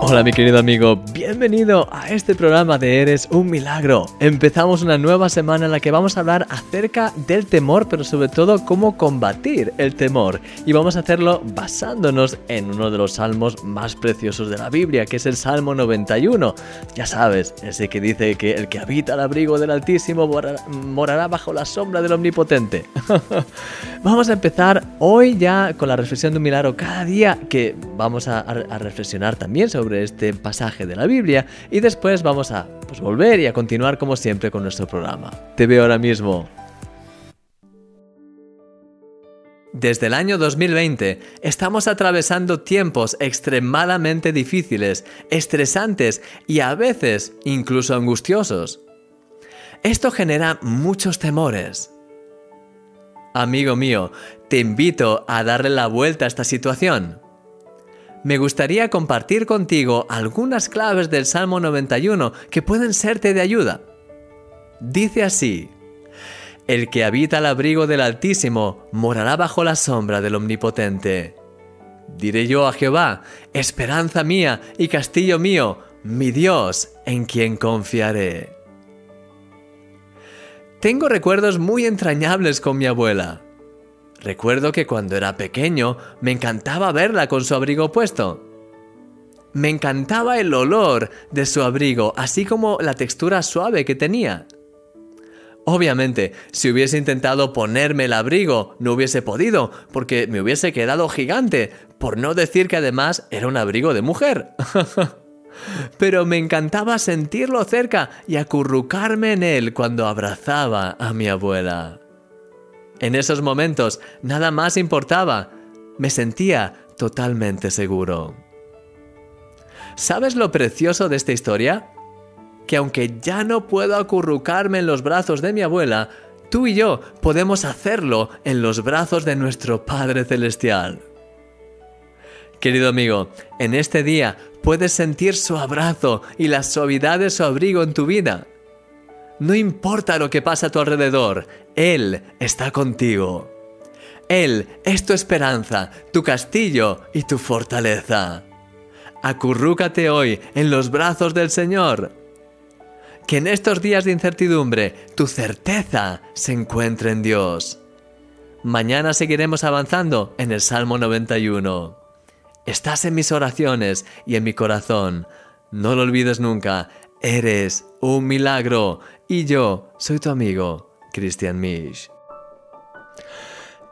Hola mi querido amigo, bienvenido a este programa de Eres un Milagro. Empezamos una nueva semana en la que vamos a hablar acerca del temor, pero sobre todo cómo combatir el temor. Y vamos a hacerlo basándonos en uno de los salmos más preciosos de la Biblia, que es el Salmo 91. Ya sabes, ese que dice que el que habita al abrigo del Altísimo morará, bajo la sombra del Omnipotente. vamos a empezar hoy ya con la reflexión de un milagro cada día, que vamos a reflexionar también sobre este pasaje de la Biblia y después vamos a pues, volver y a continuar como siempre con nuestro programa. Te veo ahora mismo. Desde el año 2020 estamos atravesando tiempos extremadamente difíciles, estresantes y a veces incluso angustiosos. Esto genera muchos temores. Amigo mío, te invito a darle la vuelta a esta situación me gustaría compartir contigo algunas claves del Salmo 91 que pueden serte de ayuda. Dice así, El que habita al abrigo del Altísimo morará bajo la sombra del Omnipotente. Diré yo a Jehová, esperanza mía y castillo mío, mi Dios, en quien confiaré. Tengo recuerdos muy entrañables con mi abuela. Recuerdo que cuando era pequeño me encantaba verla con su abrigo puesto. Me encantaba el olor de su abrigo, así como la textura suave que tenía. Obviamente, si hubiese intentado ponerme el abrigo, no hubiese podido, porque me hubiese quedado gigante, por no decir que además era un abrigo de mujer. Pero me encantaba sentirlo cerca y acurrucarme en él cuando abrazaba a mi abuela. En esos momentos nada más importaba. Me sentía totalmente seguro. ¿Sabes lo precioso de esta historia? Que aunque ya no puedo acurrucarme en los brazos de mi abuela, tú y yo podemos hacerlo en los brazos de nuestro Padre Celestial. Querido amigo, en este día puedes sentir su abrazo y la suavidad de su abrigo en tu vida. No importa lo que pasa a tu alrededor, Él está contigo. Él es tu esperanza, tu castillo y tu fortaleza. Acurrúcate hoy en los brazos del Señor. Que en estos días de incertidumbre tu certeza se encuentre en Dios. Mañana seguiremos avanzando en el Salmo 91. Estás en mis oraciones y en mi corazón. No lo olvides nunca, eres un milagro y yo soy tu amigo, Christian Misch.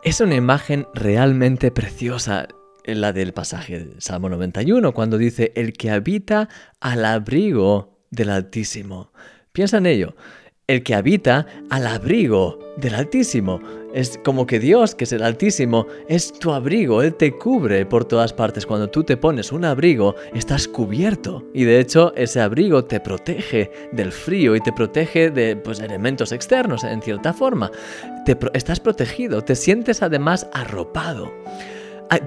Es una imagen realmente preciosa la del pasaje del Salmo 91, cuando dice, el que habita al abrigo del Altísimo. Piensa en ello el que habita al abrigo del Altísimo. Es como que Dios, que es el Altísimo, es tu abrigo, Él te cubre por todas partes. Cuando tú te pones un abrigo, estás cubierto. Y de hecho, ese abrigo te protege del frío y te protege de pues, elementos externos, en cierta forma. Te, estás protegido, te sientes además arropado.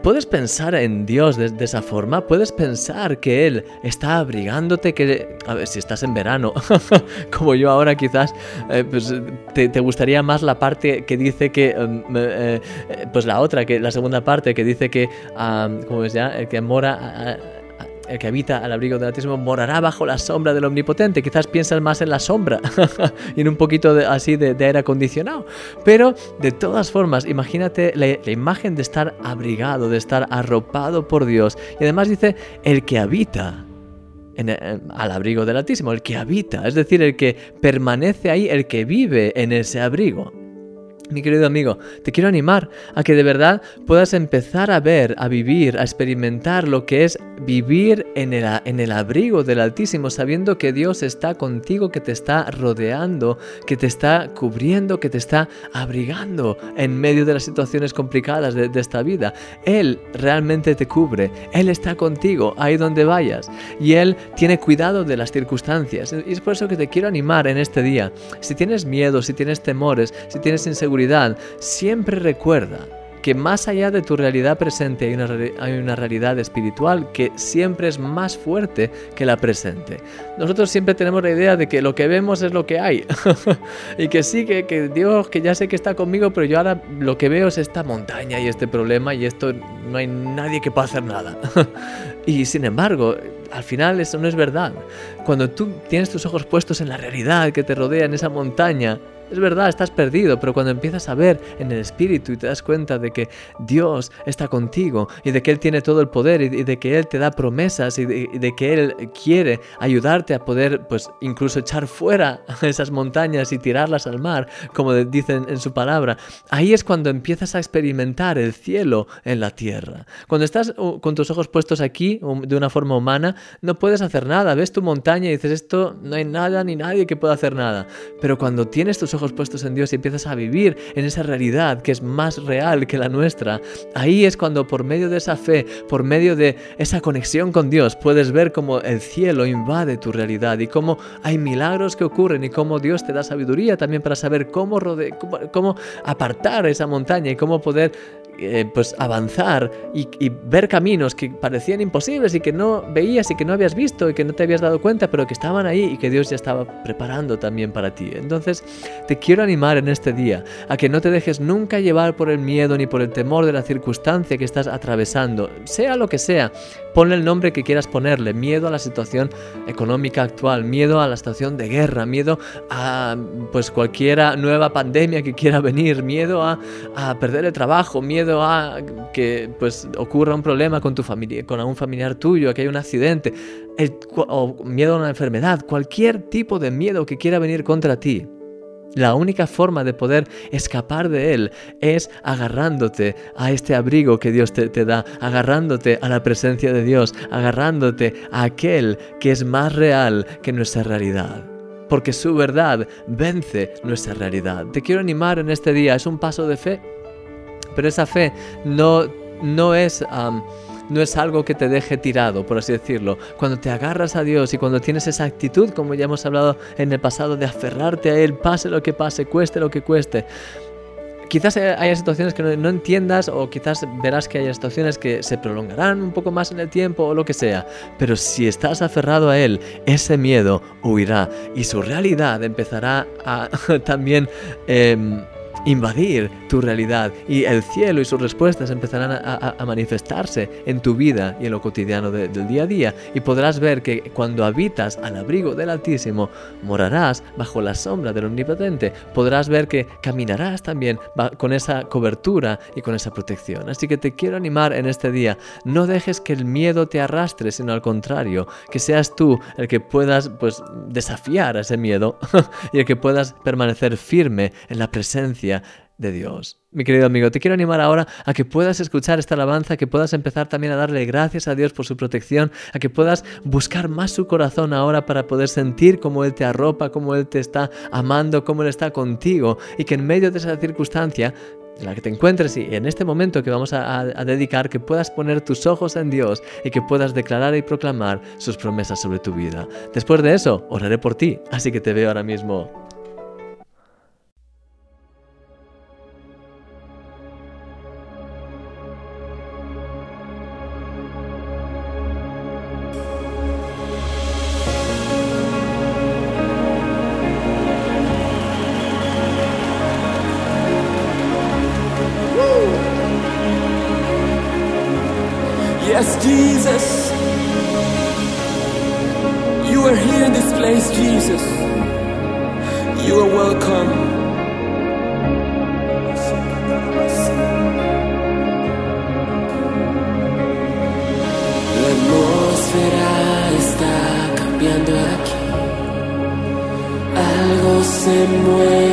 Puedes pensar en Dios de, esa forma, puedes pensar que Él está abrigándote, que, a ver, si estás en verano, como yo ahora quizás, eh, pues te, gustaría más la parte que dice que, em, eh, pues la otra, que la segunda parte que dice que, ¿cómo es ya? El que mora el que habita al abrigo del Altísimo morará bajo la sombra del Omnipotente. Quizás piensas más en la sombra y en un poquito así de, aire acondicionado. Pero de todas formas, imagínate la, imagen de estar abrigado, de estar arropado por Dios. Y además dice, el que habita al abrigo del Altísimo, el que habita, es decir, el que permanece ahí, el que vive en ese abrigo. Mi querido amigo, te quiero animar a que de verdad puedas empezar a ver, a vivir, a experimentar lo que es vivir en el, en el, abrigo del Altísimo, sabiendo que Dios está contigo, que te está rodeando, que te está cubriendo, que te está abrigando en medio de las situaciones complicadas de, de esta vida. Él realmente te cubre, Él está contigo ahí donde vayas y Él tiene cuidado de las circunstancias. Y es por eso que te quiero animar en este día. Si tienes miedo, si tienes temores, si tienes inseguridad, siempre recuerda que más allá de tu realidad presente hay una, hay una realidad espiritual que siempre es más fuerte que la presente. Nosotros siempre tenemos la idea de que lo que vemos es lo que hay y que sí, que, que Dios, que ya sé que está conmigo, pero yo ahora lo que veo es esta montaña y este problema y esto no hay nadie que pueda hacer nada. y sin embargo, al final eso no es verdad. Cuando tú tienes tus ojos puestos en la realidad que te rodea, en esa montaña, es verdad, estás perdido, pero cuando empiezas a ver en el Espíritu y te das cuenta de que Dios está contigo y de que Él tiene todo el poder y de que Él te da promesas y de, que Él quiere ayudarte a poder, pues, incluso echar fuera esas montañas y tirarlas al mar, como dicen en su palabra, ahí es cuando empiezas a experimentar el cielo en la tierra. Cuando estás uh, con tus ojos puestos aquí, um, de una forma humana, no puedes hacer nada. Ves tu montaña y dices, esto no hay nada ni nadie que pueda hacer nada. Pero cuando tienes tus ojos puestos en Dios y empiezas a vivir en esa realidad que es más real que la nuestra, ahí es cuando por medio de esa fe, por medio de esa conexión con Dios, puedes ver cómo el cielo invade tu realidad y cómo hay milagros que ocurren y cómo Dios te da sabiduría también para saber cómo, cómo apartar esa montaña y cómo poder eh, pues avanzar y, ver caminos que parecían imposibles y que no veías y que no habías visto y que no te habías dado cuenta, pero que estaban ahí y que Dios ya estaba preparando también para ti. Entonces, te quiero animar en este día a que no te dejes nunca llevar por el miedo ni por el temor de la circunstancia que estás atravesando, sea lo que sea. Ponle el nombre que quieras ponerle, miedo a la situación económica actual, miedo a la situación de guerra, miedo a pues cualquiera nueva pandemia que quiera venir, miedo a, a perder el trabajo, miedo a que pues ocurra un problema con tu familia, con algún familiar tuyo, que hay un accidente, o miedo a una enfermedad, cualquier tipo de miedo que quiera venir contra ti. La única forma de poder escapar de él es agarrándote a este abrigo que Dios te, te, da, agarrándote a la presencia de Dios, agarrándote a aquel que es más real que nuestra realidad. Porque su verdad vence nuestra realidad. Te quiero animar en este día, es un paso de fe, pero esa fe no, no es... no es algo que te deje tirado, por así decirlo. Cuando te agarras a Dios y cuando tienes esa actitud, como ya hemos hablado en el pasado, de aferrarte a Él, pase lo que pase, cueste lo que cueste. Quizás haya situaciones que no, entiendas o quizás verás que haya situaciones que se prolongarán un poco más en el tiempo o lo que sea. Pero si estás aferrado a Él, ese miedo huirá y su realidad empezará a también... Em, invadir tu realidad y el cielo y sus respuestas empezarán a, manifestarse en tu vida y en lo cotidiano del día a día. Y podrás ver que cuando habitas al abrigo del Altísimo morarás bajo la sombra del Omnipotente. Podrás ver que caminarás también con esa cobertura y con esa protección. Así que te quiero animar en este día. No dejes que el miedo te arrastre sino al contrario que seas tú el que puedas pues desafiar ese miedo y el que puedas permanecer firme en la presencia de Dios. Mi querido amigo, te quiero animar ahora a que puedas escuchar esta alabanza, que puedas empezar también a darle gracias a Dios por su protección, a que puedas buscar más su corazón ahora para poder sentir cómo Él te arropa, cómo Él te está amando, cómo Él está contigo y que en medio de esa circunstancia en la que te encuentres y en este momento que vamos a, a, dedicar, que puedas poner tus ojos en Dios y que puedas declarar y proclamar sus promesas sobre tu vida. Después de eso, oraré por ti, así que te veo ahora mismo. Algo se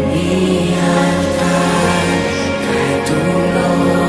en mi altar. Trae tu gloria.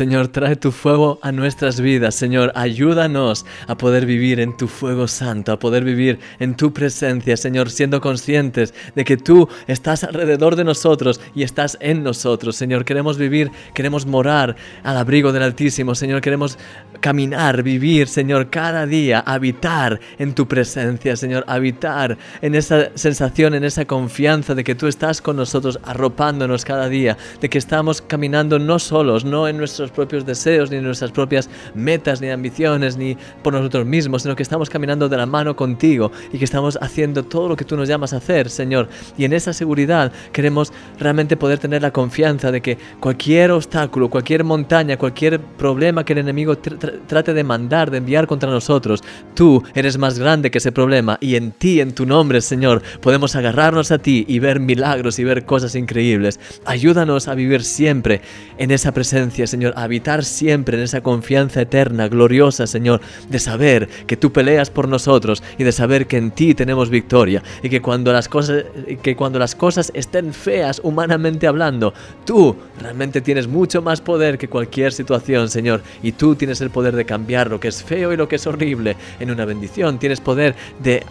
Señor, trae tu fuego a nuestras vidas, Señor, ayúdanos a poder vivir en tu fuego santo, a poder vivir en tu presencia, Señor, siendo conscientes de que tú estás alrededor de nosotros y estás en nosotros, Señor, queremos vivir, queremos morar al abrigo del Altísimo, Señor, queremos caminar, vivir, Señor, cada día, habitar en tu presencia, Señor, habitar en esa sensación, en esa confianza de que tú estás con nosotros, arropándonos cada día, de que estamos caminando no solos, no en nuestros propios deseos, ni nuestras propias metas, ni ambiciones, ni por nosotros mismos, sino que estamos caminando de la mano contigo y que estamos haciendo todo lo que tú nos llamas a hacer, Señor. Y en esa seguridad queremos realmente poder tener la confianza de que cualquier obstáculo, cualquier montaña, cualquier problema que el enemigo tr- tr- trate de mandar, de enviar contra nosotros, tú eres más grande que ese problema y en ti, en tu nombre, Señor, podemos agarrarnos a ti y ver milagros y ver cosas increíbles. Ayúdanos a vivir siempre en esa presencia, Señor. Habitar siempre en esa confianza eterna, gloriosa, Señor, de saber que tú peleas por nosotros y de saber que en ti tenemos victoria y que cuando las cosas, que cuando las cosas estén feas humanamente hablando, tú realmente tienes mucho más poder que cualquier situación, Señor, y tú tienes el poder de cambiar lo que es feo y lo que es horrible en una bendición. Tienes poder de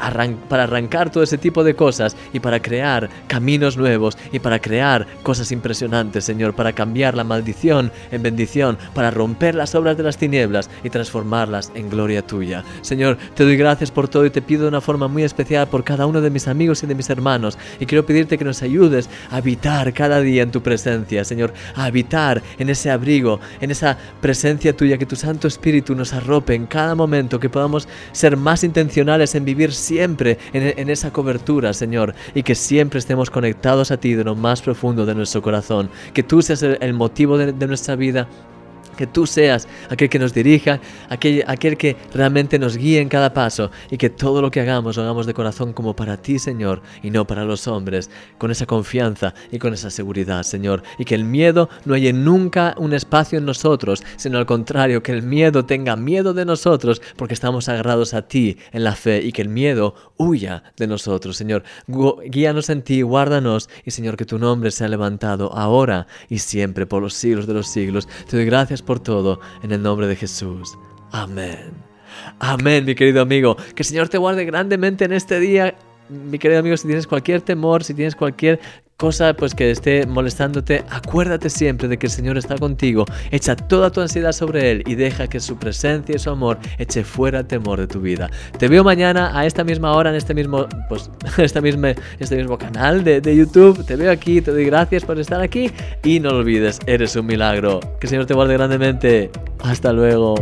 para arrancar todo ese tipo de cosas y para crear caminos nuevos y para crear cosas impresionantes, Señor, para cambiar la maldición en bendición, para romper las obras de las tinieblas y transformarlas en gloria tuya. Señor, te doy gracias por todo y te pido de una forma muy especial por cada uno de mis amigos y de mis hermanos y quiero pedirte que nos ayudes a habitar cada día en tu presencia, Señor, a habitar en ese abrigo, en esa presencia tuya, que tu Santo Espíritu nos arrope en cada momento, que podamos ser más intencionales en vivir siempre en, esa cobertura, Señor, y que siempre estemos conectados a ti de lo más profundo de nuestro corazón, que tú seas el, motivo de nuestra vida que tú seas aquel que nos dirija, aquel, aquel que realmente nos guíe en cada paso y que todo lo que hagamos lo hagamos de corazón como para ti, Señor, y no para los hombres, con esa confianza y con esa seguridad, Señor. Y que el miedo no haya nunca un espacio en nosotros, sino al contrario, que el miedo tenga miedo de nosotros porque estamos agarrados a ti en la fe y que el miedo huya de nosotros, Señor. Guíanos en ti, guárdanos y, Señor, que tu nombre sea levantado ahora y siempre por los siglos de los siglos. Te doy gracias por todo, en el nombre de Jesús. Amén. Amén, mi querido amigo. Que el Señor te guarde grandemente en este día. Mi querido amigo, si tienes cualquier temor, si tienes cualquier cosa pues que esté molestándote, acuérdate siempre de que el Señor está contigo. Echa toda tu ansiedad sobre Él y deja que su presencia y su amor eche fuera temor de tu vida. Te veo mañana a esta misma hora en este mismo, pues, este mismo canal de, de YouTube. Te veo aquí, te doy gracias por estar aquí y no olvides, eres un milagro. Que el Señor te guarde grandemente. Hasta luego.